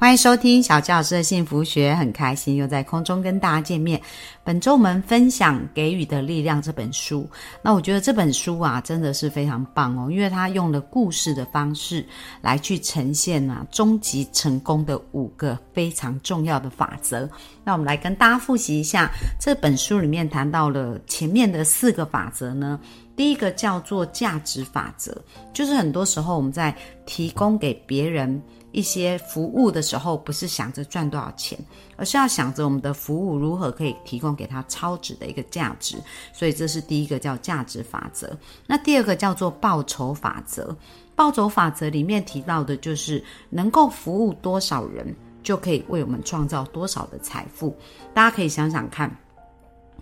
欢迎收听小教师的幸福学，很开心又在空中跟大家见面。本周我们分享《给予的力量》这本书。那我觉得这本书啊，真的是非常棒哦，因为它用了故事的方式来去呈现啊，终极成功的五个非常重要的法则。那我们来跟大家复习一下这本书里面谈到了前面的四个法则呢。第一个叫做价值法则，就是很多时候我们在提供给别人。一些服务的时候，不是想着赚多少钱，而是要想着我们的服务如何可以提供给他超值的一个价值。所以这是第一个叫价值法则。那第二个叫做报酬法则。报酬法则里面提到的就是能够服务多少人，就可以为我们创造多少的财富。大家可以想想看。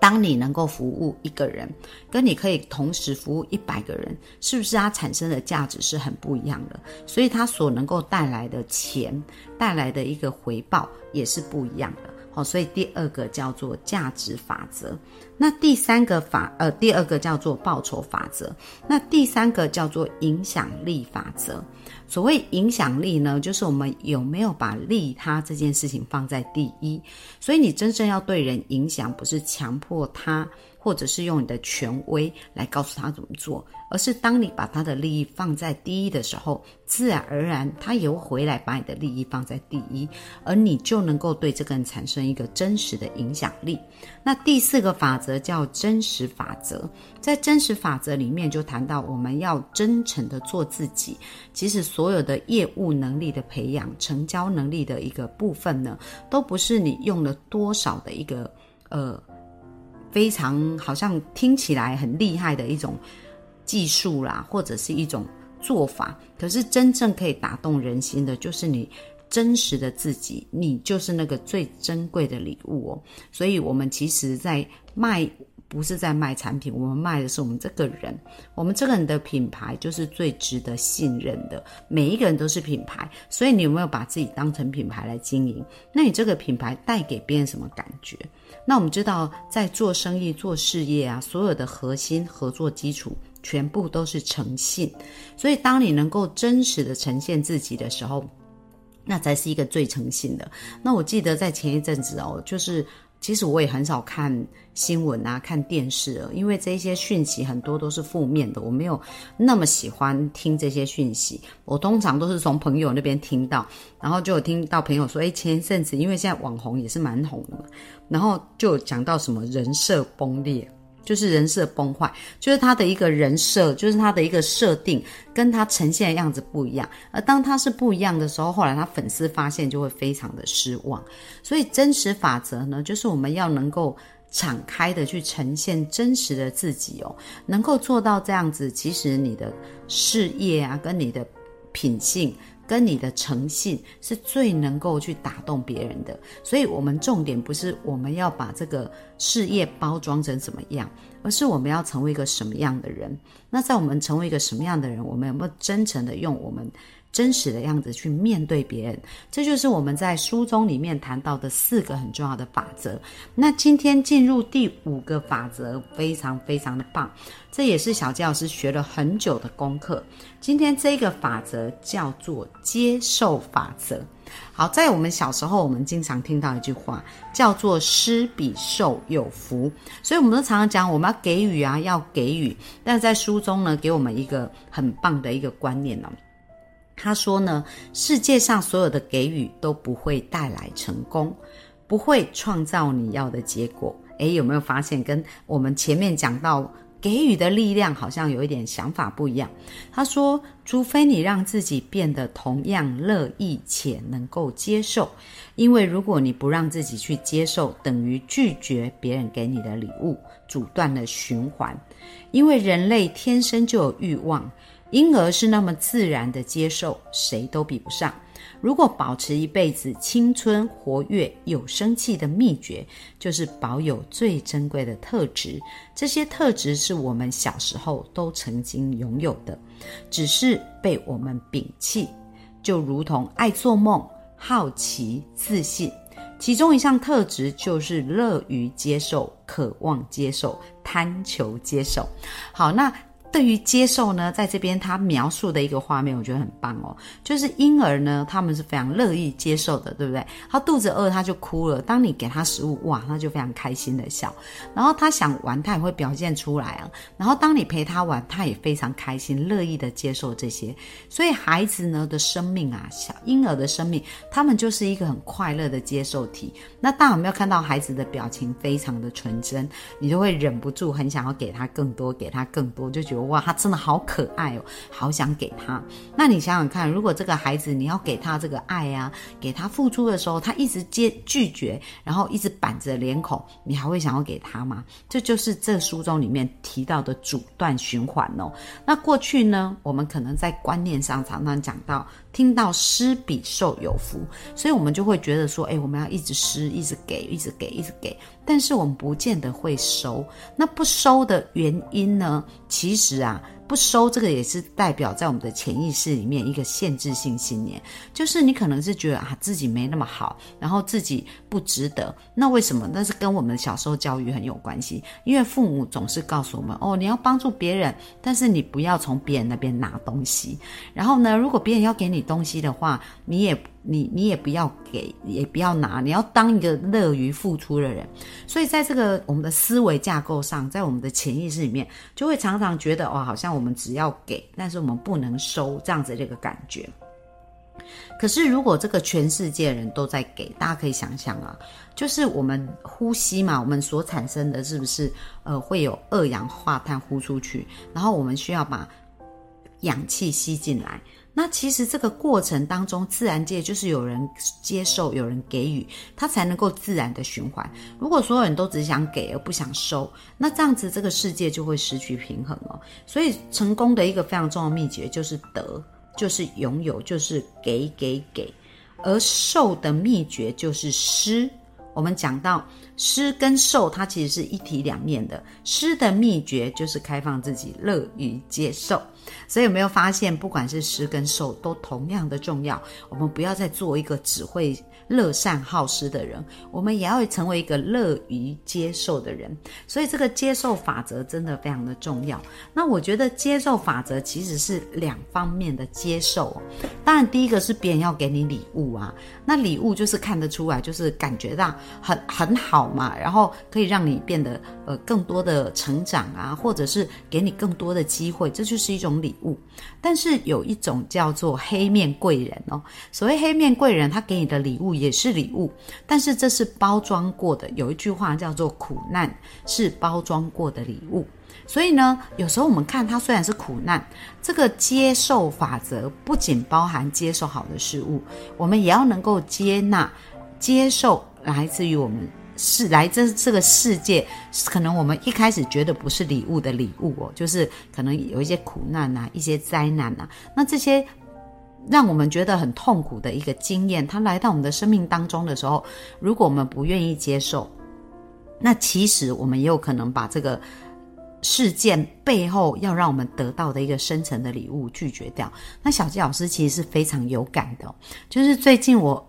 当你能够服务一个人，跟你可以同时服务一百个人，是不是它产生的价值是很不一样的？所以它所能够带来的钱，带来的一个回报也是不一样的。好，所以第二个叫做价值法则。那第三个法，呃，第二个叫做报酬法则。那第三个叫做影响力法则。所谓影响力呢，就是我们有没有把利他这件事情放在第一。所以你真正要对人影响，不是强迫他。或者是用你的权威来告诉他怎么做，而是当你把他的利益放在第一的时候，自然而然他也会回来把你的利益放在第一，而你就能够对这个人产生一个真实的影响力。那第四个法则叫真实法则，在真实法则里面就谈到我们要真诚的做自己。其实所有的业务能力的培养、成交能力的一个部分呢，都不是你用了多少的一个呃。非常好像听起来很厉害的一种技术啦，或者是一种做法，可是真正可以打动人心的，就是你真实的自己，你就是那个最珍贵的礼物哦。所以，我们其实，在卖。不是在卖产品，我们卖的是我们这个人。我们这个人的品牌就是最值得信任的。每一个人都是品牌，所以你有没有把自己当成品牌来经营？那你这个品牌带给别人什么感觉？那我们知道，在做生意、做事业啊，所有的核心合作基础全部都是诚信。所以，当你能够真实的呈现自己的时候，那才是一个最诚信的。那我记得在前一阵子哦，就是。其实我也很少看新闻啊，看电视啊，因为这些讯息很多都是负面的，我没有那么喜欢听这些讯息。我通常都是从朋友那边听到，然后就有听到朋友说：“哎，前一阵子因为现在网红也是蛮红的嘛，然后就讲到什么人设崩裂。”就是人设崩坏，就是他的一个人设，就是他的一个设定，跟他呈现的样子不一样。而当他是不一样的时候，后来他粉丝发现就会非常的失望。所以真实法则呢，就是我们要能够敞开的去呈现真实的自己哦，能够做到这样子，其实你的事业啊，跟你的品性。跟你的诚信是最能够去打动别人的，所以我们重点不是我们要把这个事业包装成怎么样，而是我们要成为一个什么样的人。那在我们成为一个什么样的人，我们有没有真诚的用我们？真实的样子去面对别人，这就是我们在书中里面谈到的四个很重要的法则。那今天进入第五个法则，非常非常的棒，这也是小杰老师学了很久的功课。今天这个法则叫做接受法则。好，在我们小时候，我们经常听到一句话，叫做“施比受有福”，所以我们都常常讲，我们要给予啊，要给予。但在书中呢，给我们一个很棒的一个观念呢。他说呢，世界上所有的给予都不会带来成功，不会创造你要的结果。诶，有没有发现跟我们前面讲到给予的力量好像有一点想法不一样？他说，除非你让自己变得同样乐意且能够接受，因为如果你不让自己去接受，等于拒绝别人给你的礼物，阻断了循环。因为人类天生就有欲望。婴儿是那么自然的接受，谁都比不上。如果保持一辈子青春活跃、有生气的秘诀，就是保有最珍贵的特质。这些特质是我们小时候都曾经拥有的，只是被我们摒弃。就如同爱做梦、好奇、自信，其中一项特质就是乐于接受、渴望接受、贪求接受。好，那。对于接受呢，在这边他描述的一个画面，我觉得很棒哦。就是婴儿呢，他们是非常乐意接受的，对不对？他肚子饿，他就哭了。当你给他食物，哇，他就非常开心的笑。然后他想玩，他也会表现出来啊。然后当你陪他玩，他也非常开心，乐意的接受这些。所以孩子呢的生命啊，小婴儿的生命，他们就是一个很快乐的接受体。那当我们要看到孩子的表情非常的纯真，你就会忍不住很想要给他更多，给他更多，就觉得。哇，他真的好可爱哦，好想给他。那你想想看，如果这个孩子你要给他这个爱呀，给他付出的时候，他一直接拒绝，然后一直板着脸孔，你还会想要给他吗？这就是这书中里面提到的阻断循环哦。那过去呢，我们可能在观念上常常讲到，听到施比受有福，所以我们就会觉得说，哎，我们要一直施，一直给，一直给，一直给。但是我们不见得会收，那不收的原因呢？其实啊。不收这个也是代表在我们的潜意识里面一个限制性信念，就是你可能是觉得啊自己没那么好，然后自己不值得。那为什么？那是跟我们小时候教育很有关系。因为父母总是告诉我们哦，你要帮助别人，但是你不要从别人那边拿东西。然后呢，如果别人要给你东西的话，你也你你也不要给，也不要拿，你要当一个乐于付出的人。所以在这个我们的思维架构上，在我们的潜意识里面，就会常常觉得哦，好像我。们只要给，但是我们不能收，这样子这个感觉。可是如果这个全世界人都在给，大家可以想象啊，就是我们呼吸嘛，我们所产生的是不是呃会有二氧化碳呼出去，然后我们需要把氧气吸进来。那其实这个过程当中，自然界就是有人接受，有人给予，它才能够自然的循环。如果所有人都只想给而不想收，那这样子这个世界就会失去平衡哦。所以成功的一个非常重要秘诀就是得，就是拥有，就是给给给；而受的秘诀就是施。我们讲到施跟受，它其实是一体两面的。施的秘诀就是开放自己，乐于接受。所以有没有发现，不管是施跟受，都同样的重要。我们不要再做一个只会乐善好施的人，我们也要成为一个乐于接受的人。所以这个接受法则真的非常的重要。那我觉得接受法则其实是两方面的接受。当然，第一个是别人要给你礼物啊，那礼物就是看得出来，就是感觉到很很好嘛，然后可以让你变得呃更多的成长啊，或者是给你更多的机会，这就是一种礼物。但是有一种叫做黑面贵人哦，所谓黑面贵人，他给你的礼物也是礼物，但是这是包装过的。有一句话叫做苦难是包装过的礼物。所以呢，有时候我们看它虽然是苦难，这个接受法则不仅包含接受好的事物，我们也要能够接纳、接受来自于我们是来自这个世界，可能我们一开始觉得不是礼物的礼物哦，就是可能有一些苦难呐、一些灾难呐，那这些让我们觉得很痛苦的一个经验，它来到我们的生命当中的时候，如果我们不愿意接受，那其实我们也有可能把这个。事件背后要让我们得到的一个深层的礼物拒绝掉。那小鸡老师其实是非常有感的，就是最近我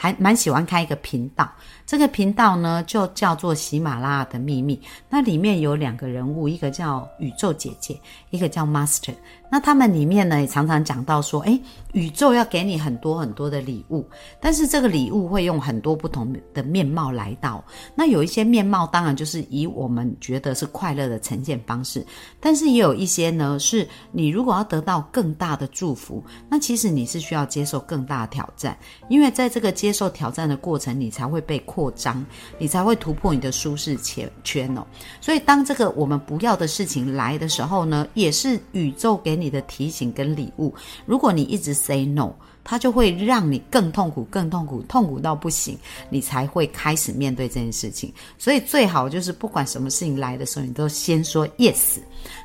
还蛮喜欢开一个频道，这个频道呢就叫做喜马拉雅的秘密。那里面有两个人物，一个叫宇宙姐姐，一个叫 Master。那他们里面呢也常常讲到说，诶，宇宙要给你很多很多的礼物，但是这个礼物会用很多不同的面貌来到。那有一些面貌当然就是以我们觉得是快乐的呈现方式，但是也有一些呢，是你如果要得到更大的祝福，那其实你是需要接受更大的挑战，因为在这个阶接受挑战的过程，你才会被扩张，你才会突破你的舒适圈圈哦。所以当这个我们不要的事情来的时候呢，也是宇宙给。你的提醒跟礼物，如果你一直 say no。它就会让你更痛苦，更痛苦，痛苦到不行，你才会开始面对这件事情。所以最好就是不管什么事情来的时候，你都先说 yes。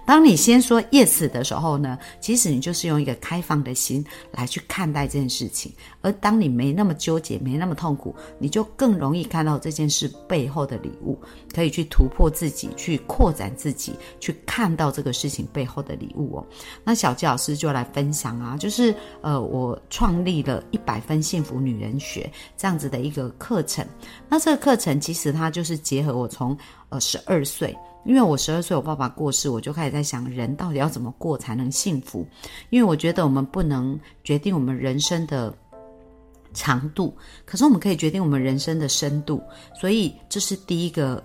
当你先说 yes 的时候呢，其实你就是用一个开放的心来去看待这件事情。而当你没那么纠结，没那么痛苦，你就更容易看到这件事背后的礼物，可以去突破自己，去扩展自己，去看到这个事情背后的礼物哦。那小纪老师就来分享啊，就是呃，我创。创立了一百分幸福女人学这样子的一个课程，那这个课程其实它就是结合我从呃十二岁因为我十二岁我爸爸过世，我就开始在想，人到底要怎么过才能幸福？因为我觉得我们不能决定我们人生的长度，可是我们可以决定我们人生的深度。所以这是第一个，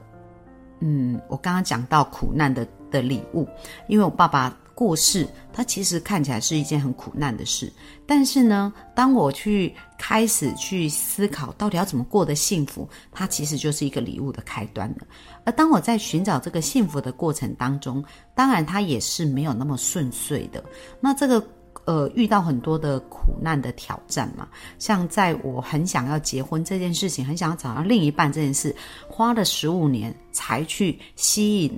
嗯，我刚刚讲到苦难的的礼物，因为我爸爸。过世，它其实看起来是一件很苦难的事。但是呢，当我去开始去思考到底要怎么过得幸福，它其实就是一个礼物的开端了。而当我在寻找这个幸福的过程当中，当然它也是没有那么顺遂的。那这个呃，遇到很多的苦难的挑战嘛，像在我很想要结婚这件事情，很想要找到另一半这件事，花了十五年才去吸引。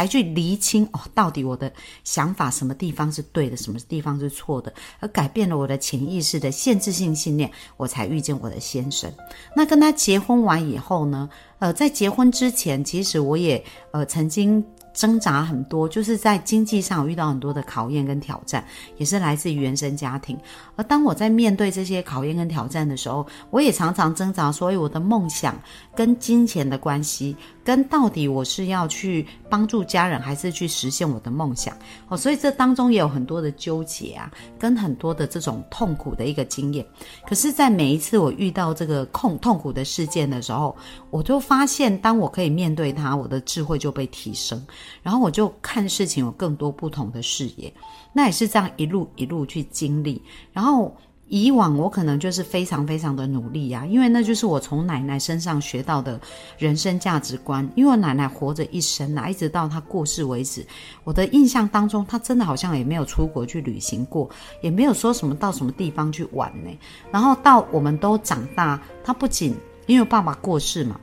才去厘清哦，到底我的想法什么地方是对的，什么地方是错的，而改变了我的潜意识的限制性信念，我才遇见我的先生。那跟他结婚完以后呢？呃，在结婚之前，其实我也呃曾经。挣扎很多，就是在经济上遇到很多的考验跟挑战，也是来自于原生家庭。而当我在面对这些考验跟挑战的时候，我也常常挣扎，所以我的梦想跟金钱的关系，跟到底我是要去帮助家人，还是去实现我的梦想？哦，所以这当中也有很多的纠结啊，跟很多的这种痛苦的一个经验。可是，在每一次我遇到这个痛痛苦的事件的时候，我就发现，当我可以面对它，我的智慧就被提升。然后我就看事情有更多不同的视野，那也是这样一路一路去经历。然后以往我可能就是非常非常的努力呀，因为那就是我从奶奶身上学到的人生价值观。因为我奶奶活着一生啊，一直到她过世为止，我的印象当中，她真的好像也没有出国去旅行过，也没有说什么到什么地方去玩呢。然后到我们都长大，她不仅因为爸爸过世嘛，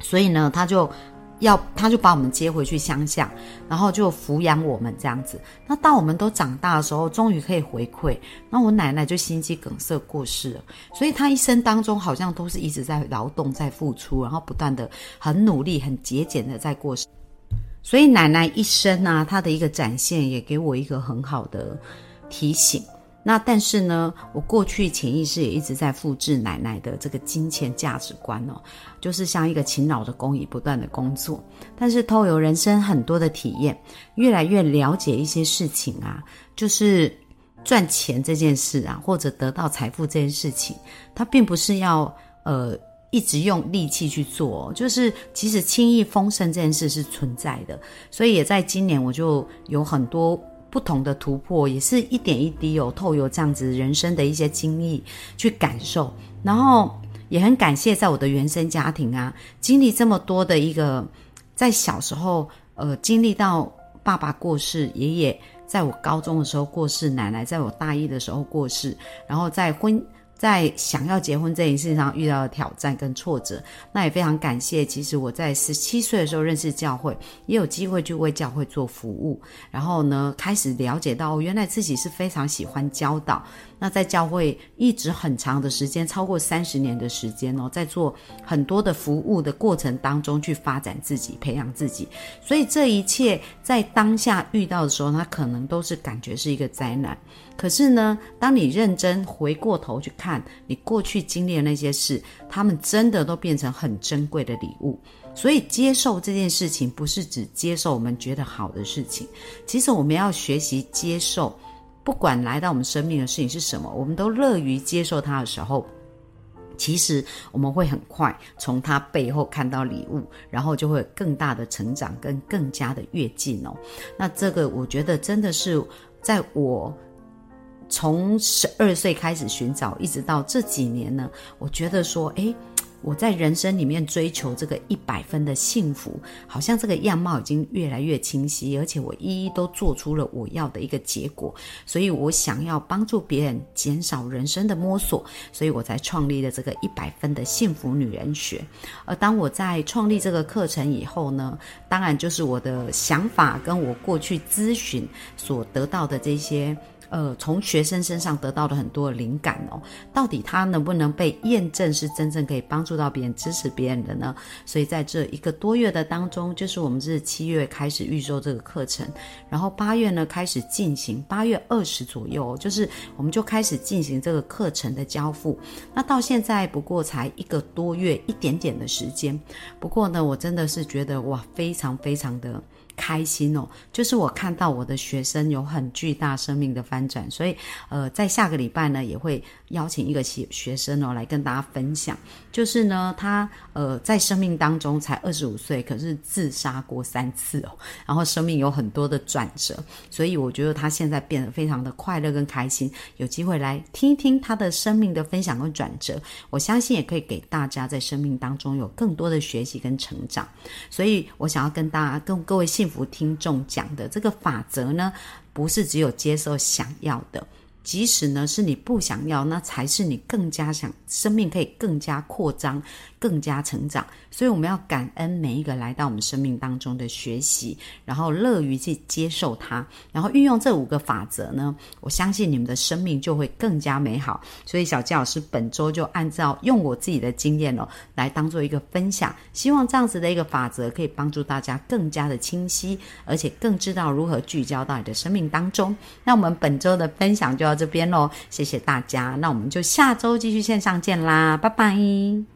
所以呢，她就。要他就把我们接回去乡下，然后就抚养我们这样子。那到我们都长大的时候，终于可以回馈。那我奶奶就心肌梗塞过世了。所以她一生当中好像都是一直在劳动、在付出，然后不断的很努力、很节俭的在过世。所以奶奶一生呢，她的一个展现也给我一个很好的提醒。那但是呢，我过去潜意识也一直在复制奶奶的这个金钱价值观哦，就是像一个勤劳的工蚁，不断的工作。但是透过人生很多的体验，越来越了解一些事情啊，就是赚钱这件事啊，或者得到财富这件事情，它并不是要呃一直用力气去做，就是其实轻易丰盛这件事是存在的。所以也在今年，我就有很多。不同的突破，也是一点一滴有，透有这样子人生的一些经历去感受，然后也很感谢在我的原生家庭啊，经历这么多的一个，在小时候呃经历到爸爸过世，爷爷在我高中的时候过世，奶奶在我大一的时候过世，然后在婚。在想要结婚这件事情上遇到的挑战跟挫折，那也非常感谢。其实我在十七岁的时候认识教会，也有机会去为教会做服务，然后呢，开始了解到原来自己是非常喜欢教导。那在教会一直很长的时间，超过三十年的时间哦，在做很多的服务的过程当中去发展自己、培养自己。所以这一切在当下遇到的时候，他可能都是感觉是一个灾难。可是呢，当你认真回过头去看看你过去经历的那些事，他们真的都变成很珍贵的礼物。所以接受这件事情，不是只接受我们觉得好的事情，其实我们要学习接受。不管来到我们生命的事情是什么，我们都乐于接受它的时候，其实我们会很快从它背后看到礼物，然后就会更大的成长跟更加的跃进哦。那这个我觉得真的是在我从十二岁开始寻找，一直到这几年呢，我觉得说，哎。我在人生里面追求这个一百分的幸福，好像这个样貌已经越来越清晰，而且我一一都做出了我要的一个结果，所以我想要帮助别人减少人生的摸索，所以我才创立了这个一百分的幸福女人学。而当我在创立这个课程以后呢，当然就是我的想法跟我过去咨询所得到的这些。呃，从学生身上得到了很多灵感哦。到底他能不能被验证是真正可以帮助到别人、支持别人的呢？所以在这一个多月的当中，就是我们是七月开始预售这个课程，然后八月呢开始进行，八月二十左右，就是我们就开始进行这个课程的交付。那到现在不过才一个多月，一点点的时间。不过呢，我真的是觉得哇，非常非常的。开心哦，就是我看到我的学生有很巨大生命的翻转，所以呃，在下个礼拜呢，也会邀请一个学学生哦来跟大家分享，就是呢，他呃在生命当中才二十五岁，可是自杀过三次哦，然后生命有很多的转折，所以我觉得他现在变得非常的快乐跟开心。有机会来听一听他的生命的分享跟转折，我相信也可以给大家在生命当中有更多的学习跟成长。所以我想要跟大家跟各位信。幸福听众讲的这个法则呢，不是只有接受想要的。即使呢是你不想要，那才是你更加想生命可以更加扩张、更加成长。所以我们要感恩每一个来到我们生命当中的学习，然后乐于去接受它，然后运用这五个法则呢，我相信你们的生命就会更加美好。所以小纪老师本周就按照用我自己的经验哦，来当做一个分享，希望这样子的一个法则可以帮助大家更加的清晰，而且更知道如何聚焦到你的生命当中。那我们本周的分享就到。这边喽，谢谢大家，那我们就下周继续线上见啦，拜拜！